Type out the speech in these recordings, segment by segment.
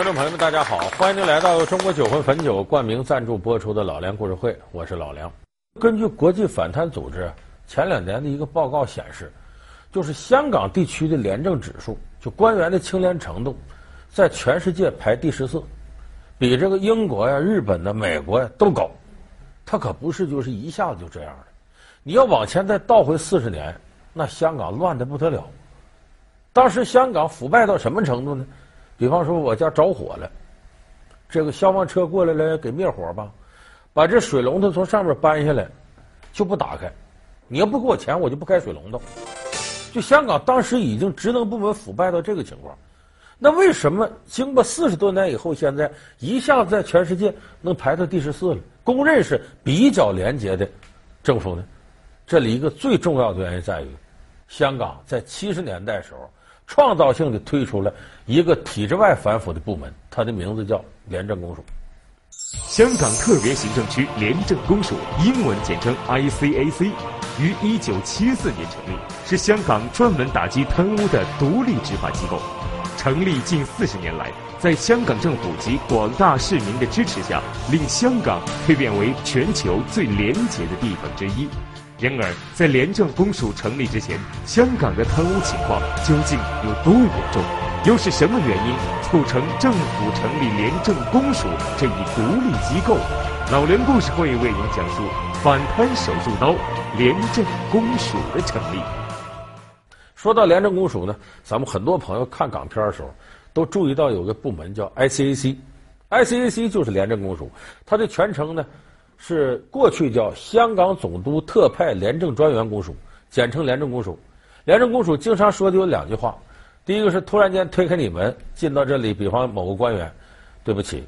观众朋友们，大家好，欢迎您来到中国酒魂汾酒冠名赞助播出的《老梁故事会》，我是老梁。根据国际反贪组织前两年的一个报告显示，就是香港地区的廉政指数，就官员的清廉程度，在全世界排第十四，比这个英国呀、日本的、美国呀都高。它可不是就是一下子就这样的，你要往前再倒回四十年，那香港乱得不得了。当时香港腐败到什么程度呢？比方说，我家着火了，这个消防车过来了，给灭火吧，把这水龙头从上面搬下来，就不打开。你要不给我钱，我就不开水龙头。就香港当时已经职能部门腐败到这个情况，那为什么经过四十多年以后，现在一下子在全世界能排到第十四了？公认是比较廉洁的政府呢？这里一个最重要的原因在于，香港在七十年代时候。创造性的推出了一个体制外反腐的部门，它的名字叫廉政公署。香港特别行政区廉政公署，英文简称 ICAC，于一九七四年成立，是香港专门打击贪污的独立执法机构。成立近四十年来，在香港政府及广大市民的支持下，令香港蜕变为全球最廉洁的地方之一。然而，在廉政公署成立之前，香港的贪污情况究竟有多严重？又是什么原因促成政府成立廉政公署这一独立机构？老梁故事会为您讲述反贪手术刀——廉政公署的成立。说到廉政公署呢，咱们很多朋友看港片的时候都注意到有个部门叫 ICAC，ICAC 就是廉政公署，它的全称呢？是过去叫香港总督特派廉政专员公署，简称廉政公署。廉政公署经常说的有两句话：第一个是突然间推开你门进到这里，比方某个官员，对不起，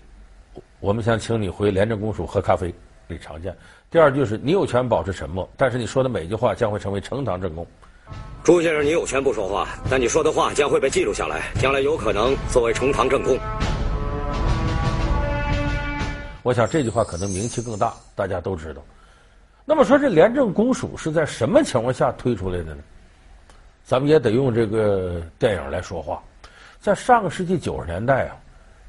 我们想请你回廉政公署喝咖啡，这常见。第二句是你有权保持沉默，但是你说的每句话将会成为呈堂证供。朱先生，你有权不说话，但你说的话将会被记录下来，将来有可能作为呈堂证供。我想这句话可能名气更大，大家都知道。那么说，这廉政公署是在什么情况下推出来的呢？咱们也得用这个电影来说话。在上个世纪九十年代啊，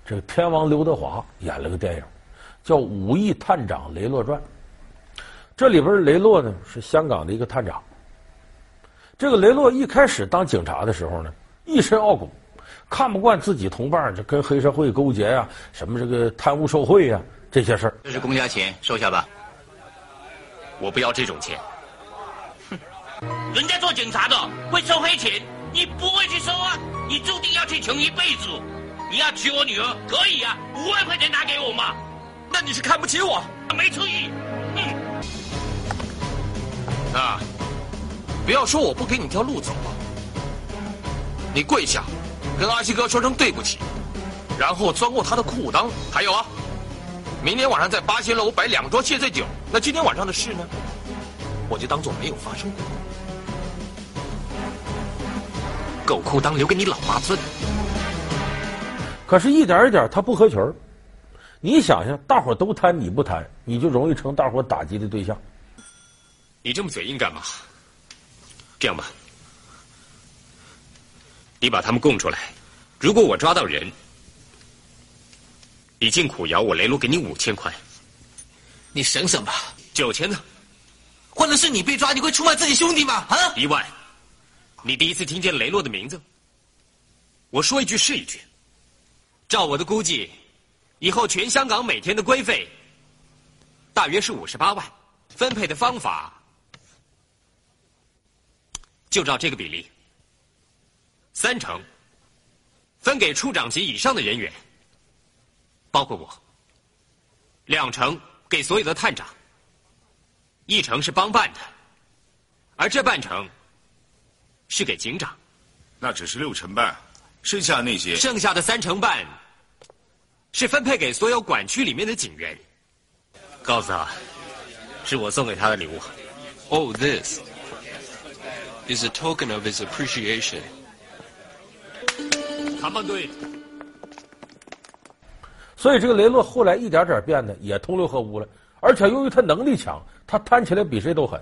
这个天王刘德华演了个电影，叫《武义探长雷洛传》。这里边雷洛呢是香港的一个探长。这个雷洛一开始当警察的时候呢，一身傲骨，看不惯自己同伴这跟黑社会勾结呀、啊，什么这个贪污受贿呀、啊。这些事儿，这是公家钱，收下吧。我不要这种钱。哼，人家做警察的会收黑钱，你不会去收啊？你注定要去穷一辈子。你要娶我女儿可以啊，五万块钱拿给我嘛。那你是看不起我？没出息。哼。啊，不要说我不给你条路走啊。你跪下，跟阿西哥说声对不起，然后钻过他的裤裆。还有啊。明天晚上在八仙楼摆两桌谢罪酒，那今天晚上的事呢？我就当做没有发生过。狗裤裆留给你老妈钻。可是，一点一点他不合群儿。你想想，大伙都贪，你不贪，你就容易成大伙打击的对象。你这么嘴硬干嘛？这样吧，你把他们供出来，如果我抓到人。你进苦窑，我雷洛给你五千块。你省省吧。九千呢？换的是你被抓，你会出卖自己兄弟吗？啊！一万。你第一次听见雷洛的名字？我说一句是一句。照我的估计，以后全香港每天的规费大约是五十八万，分配的方法就照这个比例，三成分给处长级以上的人员。包括我，两成给所有的探长，一成是帮办的，而这半成是给警长。那只是六成半，剩下那些，剩下的三成半是分配给所有管区里面的警员。告诉他，是我送给他的礼物。Oh, this is a token of his appreciation. 看棒队。所以这个雷洛后来一点点变得也同流合污了，而且由于他能力强，他贪起来比谁都狠。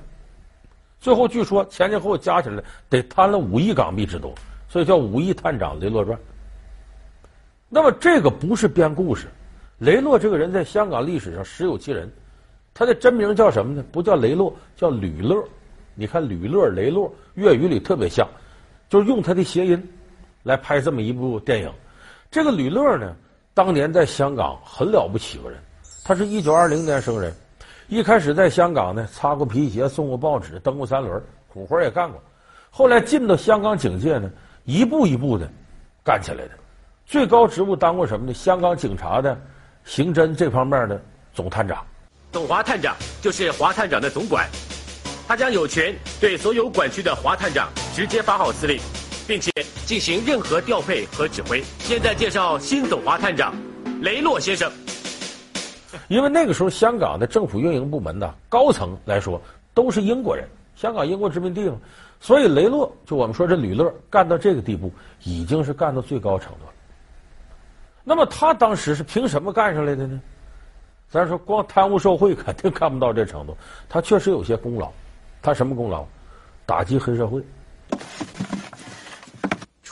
最后据说前前后后加起来得贪了五亿港币之多，所以叫《五亿探长雷洛传》。那么这个不是编故事，雷洛这个人在香港历史上实有其人，他的真名叫什么呢？不叫雷洛，叫吕乐。你看吕乐、雷洛，粤语里特别像，就是用他的谐音来拍这么一部电影。这个吕乐呢，当年在香港很了不起个人，他是一九二零年生人，一开始在香港呢，擦过皮鞋、送过报纸、蹬过三轮，苦活也干过。后来进到香港警界呢，一步一步的干起来的。最高职务当过什么呢？香港警察的刑侦这方面的总探长。总华探长就是华探长的总管，他将有权对所有管区的华探长直接发号施令，并且进行任何调配和指挥。现在介绍新总华探长雷洛先生。因为那个时候香港的政府运营部门的高层来说都是英国人，香港英国殖民地嘛，所以雷洛就我们说这吕乐干到这个地步，已经是干到最高程度了。那么他当时是凭什么干上来的呢？咱说光贪污受贿肯定干不到这程度，他确实有些功劳。他什么功劳？打击黑社会。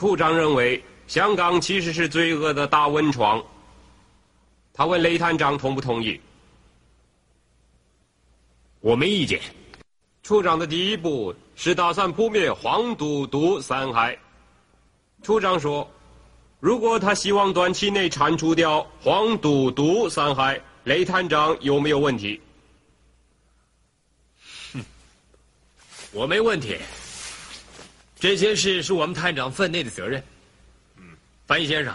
处长认为香港其实是罪恶的大温床。他问雷探长同不同意？我没意见。处长的第一步是打算扑灭黄赌毒三害。处长说。如果他希望短期内铲除掉黄赌毒三害，雷探长有没有问题？哼，我没问题。这些事是我们探长分内的责任。嗯，翻译先生，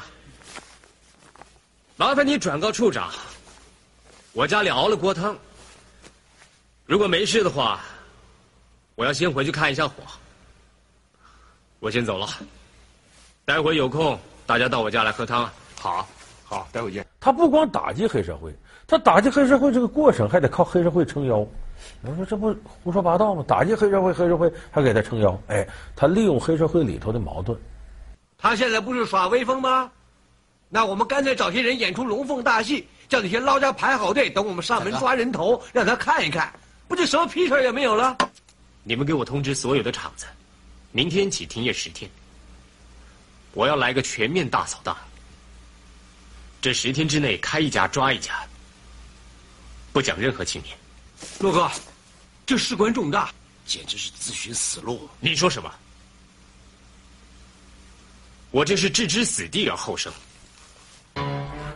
麻烦你转告处长，我家里熬了锅汤。如果没事的话，我要先回去看一下火。我先走了，待会有空。大家到我家来喝汤啊！好，好，待会见。他不光打击黑社会，他打击黑社会这个过程还得靠黑社会撑腰。我说这不胡说八道吗？打击黑社会，黑社会还给他撑腰。哎，他利用黑社会里头的矛盾。他现在不是耍威风吗？那我们干脆找些人演出龙凤大戏，叫那些捞家排好队，等我们上门抓人头，让他看一看，不就什么屁事也没有了？你们给我通知所有的厂子，明天起停业十天。我要来个全面大扫荡，这十天之内开一家抓一家，不讲任何情面。洛哥，这事关重大，简直是自寻死路。你说什么？我这是置之死地而后生。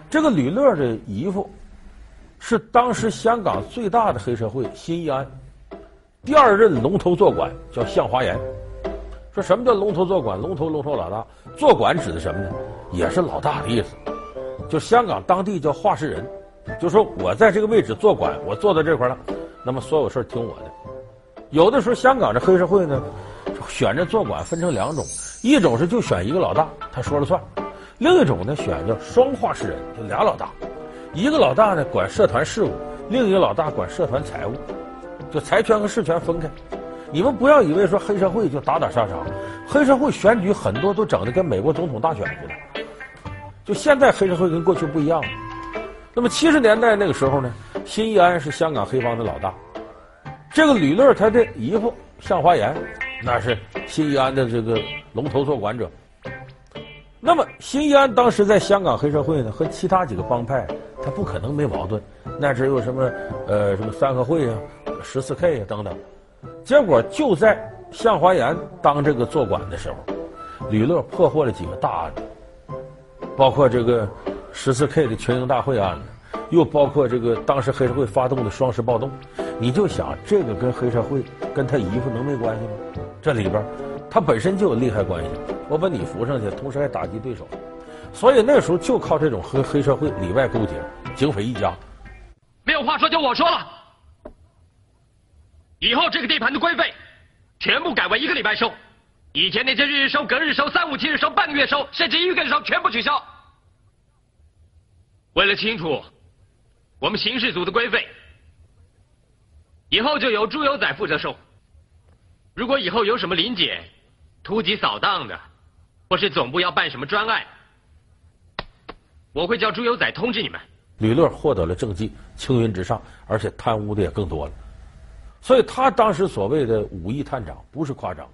这个吕乐的姨父是当时香港最大的黑社会新义安第二任龙头坐馆，叫向华岩。说什么叫龙头坐馆？龙头龙头老大，坐馆指的什么呢？也是老大的意思。就香港当地叫话事人，就说我在这个位置坐馆，我坐到这块了，那么所有事儿听我的。有的时候香港这黑社会呢，选这坐馆分成两种，一种是就选一个老大，他说了算；另一种呢，选叫双话事人，就俩老大，一个老大呢管社团事务，另一个老大管社团财务，就财权和事权分开。你们不要以为说黑社会就打打杀杀，黑社会选举很多都整的跟美国总统大选似的。就现在黑社会跟过去不一样了。那么七十年代那个时候呢，新义安是香港黑帮的老大，这个吕乐他的姨父向华岩，那是新义安的这个龙头做馆者。那么新义安当时在香港黑社会呢，和其他几个帮派他不可能没矛盾，那只有什么呃什么三合会啊、十四 K 啊等等。结果就在向华岩当这个坐馆的时候，吕乐破获了几个大案，包括这个十四 K 的群英大会案子，又包括这个当时黑社会发动的双十暴动。你就想，这个跟黑社会跟他姨夫能没关系吗？这里边他本身就有利害关系，我把你扶上去，同时还打击对手，所以那时候就靠这种和黑社会里外勾结，警匪一家。没有话说，就我说了。以后这个地盘的规费，全部改为一个礼拜收，以前那些日日收、隔日收、三五七日收、半个月收，甚至一个月收，全部取消。为了清楚我们刑事组的规费，以后就由朱油仔负责收。如果以后有什么临检、突击扫荡的，或是总部要办什么专案，我会叫朱油仔通知你们。吕乐获得了政绩，青云直上，而且贪污的也更多了。所以他当时所谓的五亿探长不是夸张，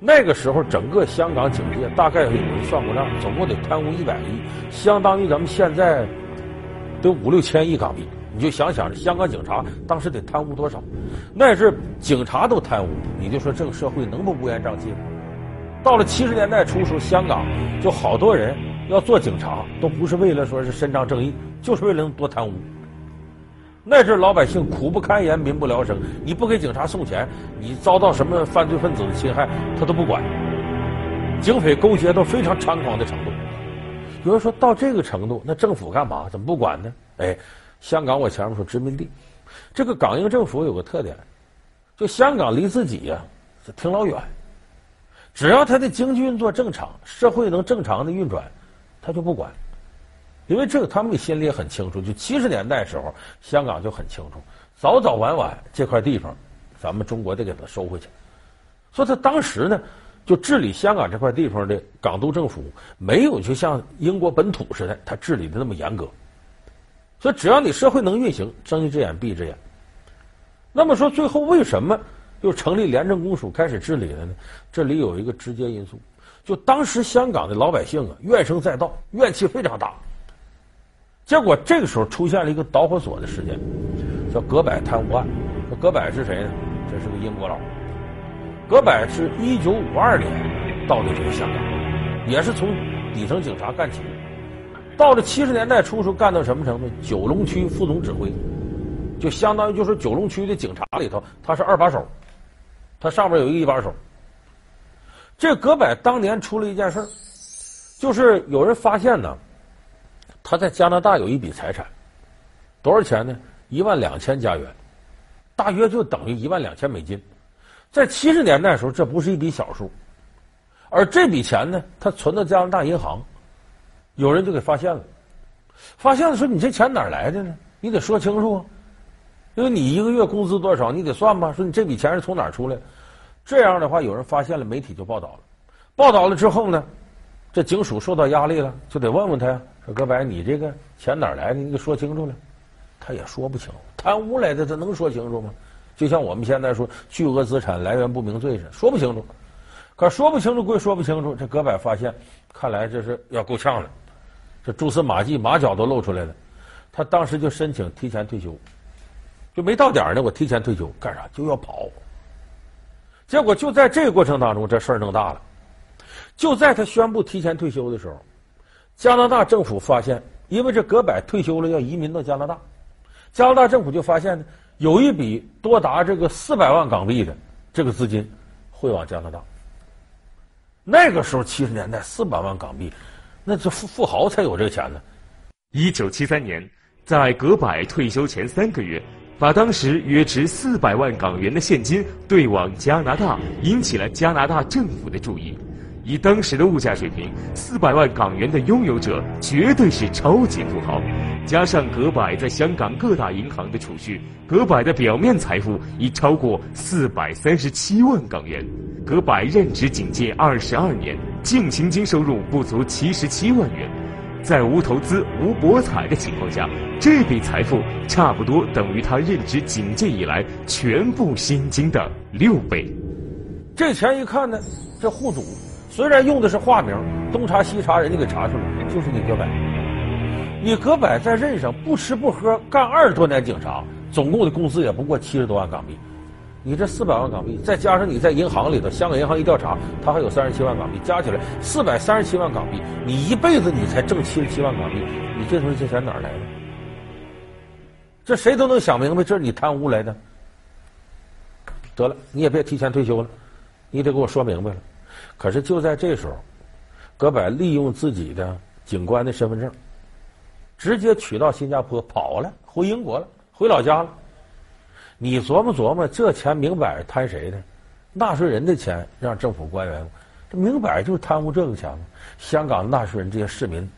那个时候，整个香港警界大概有人算过账，总共得贪污一百个亿，相当于咱们现在得五六千亿港币。你就想想，这香港警察当时得贪污多少？那是警察都贪污，你就说这个社会能不乌烟瘴气吗？到了七十年代初时候，香港就好多人要做警察，都不是为了说是伸张正义，就是为了能多贪污。那阵老百姓苦不堪言，民不聊生。你不给警察送钱，你遭到什么犯罪分子的侵害，他都不管。警匪勾结到非常猖狂的程度。比如说到这个程度，那政府干嘛？怎么不管呢？哎，香港我前面说殖民地，这个港英政府有个特点，就香港离自己呀、挺老远。只要他的经济运作正常，社会能正常的运转，他就不管。因为这个，他们心里也很清楚。就七十年代时候，香港就很清楚，早早晚晚这块地方，咱们中国得给他收回去。所以他当时呢，就治理香港这块地方的港督政府，没有就像英国本土似的，他治理的那么严格。所以只要你社会能运行，睁一只眼闭一只眼。那么说，最后为什么又成立廉政公署开始治理了呢？这里有一个直接因素，就当时香港的老百姓啊，怨声载道，怨气非常大。结果这个时候出现了一个导火索的事件，叫葛柏贪污案。葛柏是谁呢？这是个英国佬。葛柏是一九五二年到的这个香港，也是从底层警察干起的。到了七十年代初时候，干到什么程度？九龙区副总指挥，就相当于就是九龙区的警察里头，他是二把手，他上面有一个一把手。这葛柏当年出了一件事就是有人发现呢。他在加拿大有一笔财产，多少钱呢？一万两千加元，大约就等于一万两千美金。在七十年代的时候，这不是一笔小数。而这笔钱呢，他存到加拿大银行，有人就给发现了。发现了说：“你这钱哪来的呢？你得说清楚啊！因为你一个月工资多少，你得算吧。说你这笔钱是从哪出来？这样的话，有人发现了，媒体就报道了。报道了之后呢，这警署受到压力了，就得问问他呀。”说哥白，你这个钱哪来的？你给说清楚了。他也说不清，贪污来的，他能说清楚吗？就像我们现在说巨额资产来源不明罪似的，说不清楚。可说不清楚归说不清楚，这葛柏发现，看来这是要够呛了，这蛛丝马迹、马脚都露出来了。他当时就申请提前退休，就没到点呢，我提前退休干啥？就要跑。结果就在这个过程当中，这事儿弄大了。就在他宣布提前退休的时候。加拿大政府发现，因为这葛柏退休了要移民到加拿大，加拿大政府就发现呢，有一笔多达这个四百万港币的这个资金汇往加拿大。那个时候七十年代四百万港币，那这富富豪才有这个钱呢。一九七三年，在葛柏退休前三个月，把当时约值四百万港元的现金兑往加拿大，引起了加拿大政府的注意。以当时的物价水平，四百万港元的拥有者绝对是超级富豪。加上葛柏在香港各大银行的储蓄，葛柏的表面财富已超过四百三十七万港元。葛柏任职警界二十二年，净薪金收入不足七十七万元，在无投资、无博彩的情况下，这笔财富差不多等于他任职警界以来全部薪金的六倍。这钱一看呢，这户主。虽然用的是化名，东查西查，人家给查出来，就是你葛柏。你葛柏在任上不吃不喝干二十多年警察，总共的工资也不过七十多万港币。你这四百万港币，再加上你在银行里头，香港银行一调查，他还有三十七万港币，加起来四百三十七万港币。你一辈子你才挣七十七万港币，你这东西这钱哪来的？这谁都能想明白，这是你贪污来的。得了，你也别提前退休了，你得给我说明白了。可是就在这时候，葛柏利用自己的警官的身份证，直接取到新加坡跑了，回英国了，回老家了。你琢磨琢磨，这钱明摆着贪谁的？纳税人的钱让政府官员，这明摆着就是贪污这个钱吗？香港纳税人这些市民，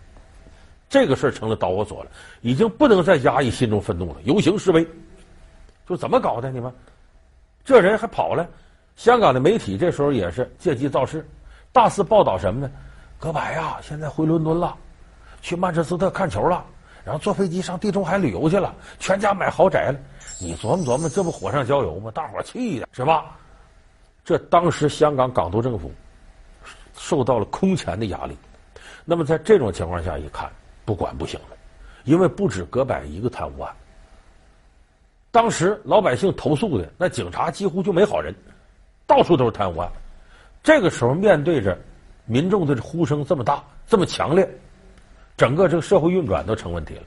这个事儿成了导火索了，已经不能再压抑心中愤怒了，游行示威，说怎么搞的？你们这人还跑了？香港的媒体这时候也是借机造势，大肆报道什么呢？葛柏呀，现在回伦敦了，去曼彻斯特看球了，然后坐飞机上地中海旅游去了，全家买豪宅了。你琢磨琢磨，这不火上浇油吗？大伙气的是吧？这当时香港港督政府受到了空前的压力。那么在这种情况下一看，不管不行了，因为不止葛白一个贪污案。当时老百姓投诉的那警察几乎就没好人，到处都是贪污案。这个时候面对着民众的呼声这么大、这么强烈，整个这个社会运转都成问题了。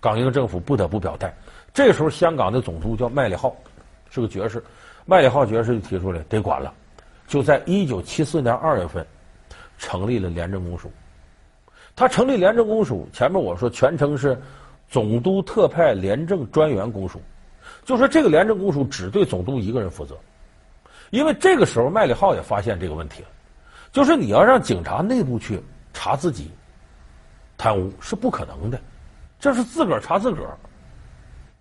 港英政府不得不表态。这时候香港的总督叫麦理浩，是个爵士。麦理浩爵士就提出来得管了，就在一九七四年二月份成立了廉政公署。他成立廉政公署，前面我说全称是总督特派廉政专员公署，就说这个廉政公署只对总督一个人负责，因为这个时候麦里浩也发现这个问题了，就是你要让警察内部去查自己贪污是不可能的，这是自个儿查自个儿。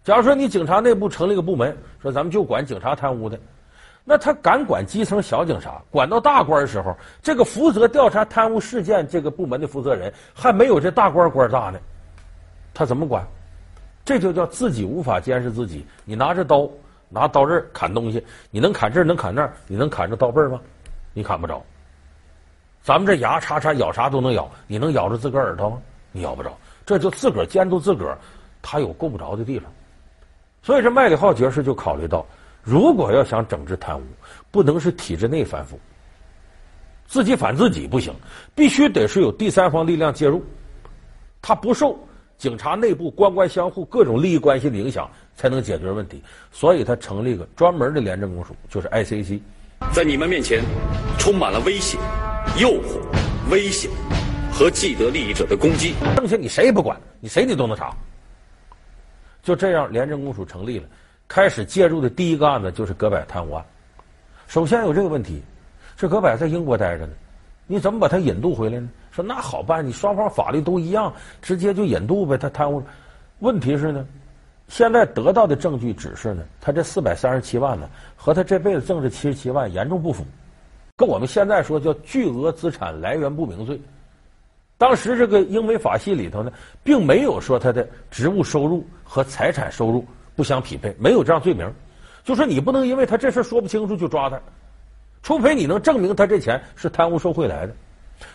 假如说你警察内部成立一个部门，说咱们就管警察贪污的。那他敢管基层小警察，管到大官的时候，这个负责调查贪污事件这个部门的负责人还没有这大官官大呢，他怎么管？这就叫自己无法监视自己。你拿着刀，拿刀刃砍东西，你能砍这儿，能砍那儿，你能砍着刀背吗？你砍不着。咱们这牙叉叉咬啥都能咬，你能咬着自个儿耳朵吗？你咬不着。这就自个儿监督自个儿，他有够不着的地方。所以这麦理浩爵士就考虑到。如果要想整治贪污，不能是体制内反腐，自己反自己不行，必须得是有第三方力量介入，他不受警察内部官官相护各种利益关系的影响，才能解决问题。所以他成立一个专门的廉政公署，就是 ICAC。在你们面前，充满了威胁、诱惑、危险和既得利益者的攻击。剩下你谁也不管，你谁你都能查。就这样，廉政公署成立了。开始介入的第一个案子就是葛柏贪污案。首先有这个问题，这葛柏在英国待着呢，你怎么把他引渡回来呢？说那好办，你双方法律都一样，直接就引渡呗。他贪污，问题是呢，现在得到的证据指示呢，他这四百三十七万呢，和他这辈子挣这七十七万严重不符，跟我们现在说叫巨额资产来源不明罪。当时这个英美法系里头呢，并没有说他的职务收入和财产收入。不相匹配，没有这样罪名，就说你不能因为他这事说不清楚就抓他，除非你能证明他这钱是贪污受贿来的。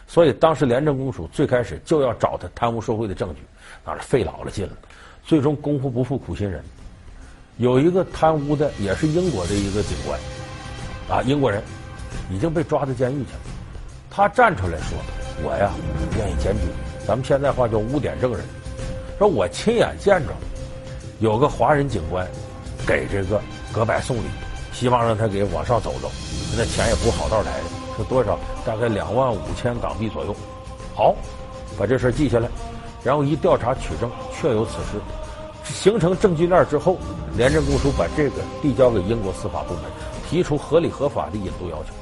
所以当时廉政公署最开始就要找他贪污受贿的证据，那是费老了劲了。最终功夫不负苦心人，有一个贪污的也是英国的一个警官，啊，英国人已经被抓到监狱去了。他站出来说：“我呀，愿意检举，咱们现在话叫污点证人，说我亲眼见着。”有个华人警官给这个葛柏送礼，希望让他给往上走走，那钱也不好道来的，多少？大概两万五千港币左右。好，把这事记下来，然后一调查取证，确有此事，形成证据链之后，廉政公署把这个递交给英国司法部门，提出合理合法的引渡要求。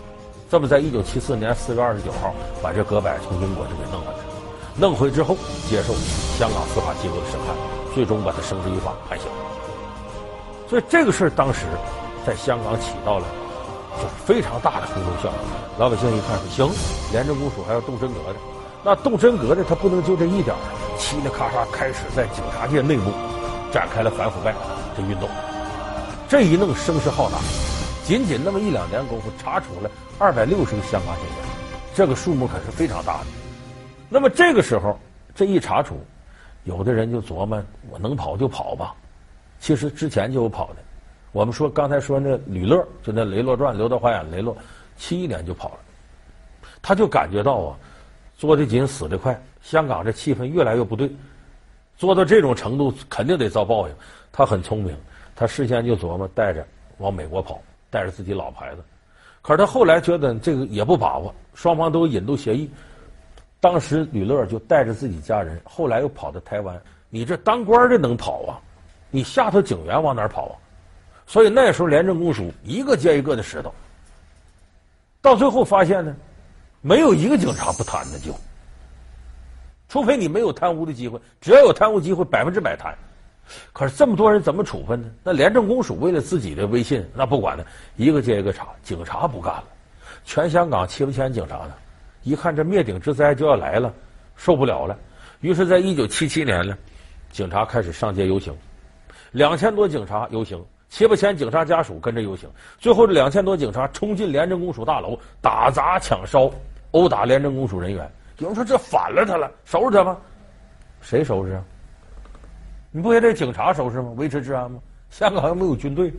这么，在一九七四年四月二十九号，把这葛柏从英国就给弄回来，弄回之后接受香港司法机构的审判。最终把他绳之以法判刑，所以这个事儿当时在香港起到了非常大的轰动效应。老百姓一看说行，廉政公署还要动真格的，那动真格的他不能就这一点儿，嘁哩喀嚓开始在警察界内部展开了反腐败的运动。这一弄声势浩大，仅仅那么一两年功夫，查处了二百六十个香港警员，这个数目可是非常大的。那么这个时候这一查处。有的人就琢磨，我能跑就跑吧。其实之前就有跑的。我们说刚才说那吕乐，就那雷洛传，刘德华演雷洛，七一年就跑了。他就感觉到啊，捉得紧，死的快。香港这气氛越来越不对，做到这种程度，肯定得遭报应。他很聪明，他事先就琢磨带着往美国跑，带着自己老婆孩子。可是他后来觉得这个也不把握，双方都有引渡协议。当时吕乐就带着自己家人，后来又跑到台湾。你这当官的能跑啊？你下头警员往哪跑啊？所以那时候廉政公署一个接一个的石头，到最后发现呢，没有一个警察不贪的就，除非你没有贪污的机会，只要有贪污机会，百分之百贪。可是这么多人怎么处分呢？那廉政公署为了自己的威信，那不管了，一个接一个查，警察不干了，全香港七八千警察呢。一看这灭顶之灾就要来了，受不了了，于是，在一九七七年呢，警察开始上街游行，两千多警察游行，七八千警察家属跟着游行，最后这两千多警察冲进廉政公署大楼，打砸抢烧，殴打廉政公署人员。有人说这反了他了，收拾他吗？谁收拾啊？你不也得警察收拾吗？维持治安吗？香港又没有军队，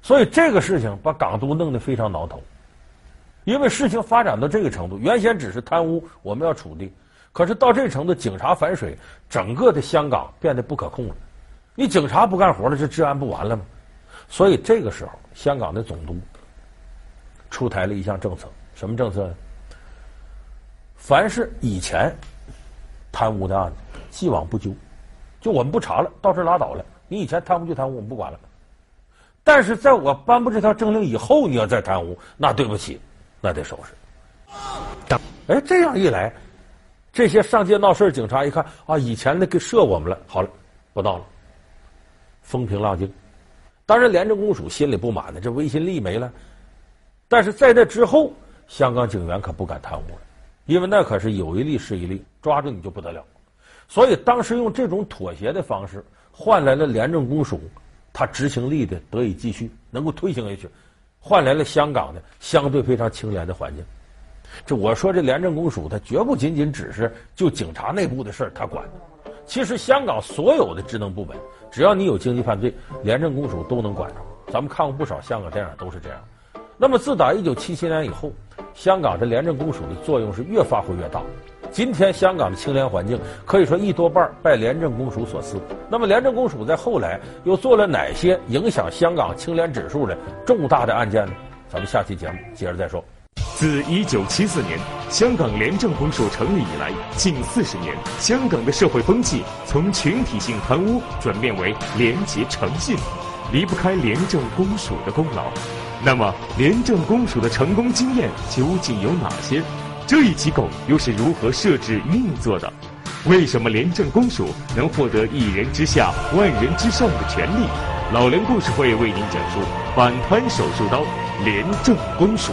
所以这个事情把港督弄得非常挠头。因为事情发展到这个程度，原先只是贪污，我们要处理，可是到这程度，警察反水，整个的香港变得不可控了。你警察不干活了，这治安不完了吗？所以这个时候，香港的总督出台了一项政策，什么政策呢？凡是以前贪污的案子，既往不咎，就我们不查了，到这拉倒了。你以前贪污就贪污，我们不管了。但是在我颁布这条政令以后，你要再贪污，那对不起，那得收拾。哎，这样一来，这些上街闹事警察一看啊，以前那给设我们了，好了，不闹了。风平浪静，当然廉政公署心里不满的，这威信力没了。但是在那之后，香港警员可不敢贪污了，因为那可是有一例是一例，抓住你就不得了。所以当时用这种妥协的方式，换来了廉政公署他执行力的得以继续，能够推行下去，换来了香港的相对非常清廉的环境。这我说这廉政公署，它绝不仅仅只是就警察内部的事儿他管。其实香港所有的职能部门，只要你有经济犯罪，廉政公署都能管着。咱们看过不少香港电影，都是这样。那么自打一九七七年以后，香港这廉政公署的作用是越发挥越大。今天香港的清廉环境可以说一多半拜廉政公署所赐。那么廉政公署在后来又做了哪些影响香港清廉指数的重大的案件呢？咱们下期节目接着再说。自一九七四年香港廉政公署成立以来，近四十年，香港的社会风气从群体性贪污转变为廉洁诚信，离不开廉政公署的功劳。那么，廉政公署的成功经验究竟有哪些？这一机构又是如何设置运作的？为什么廉政公署能获得一人之下、万人之上的权利？老梁故事会为您讲述反贪手术刀——廉政公署。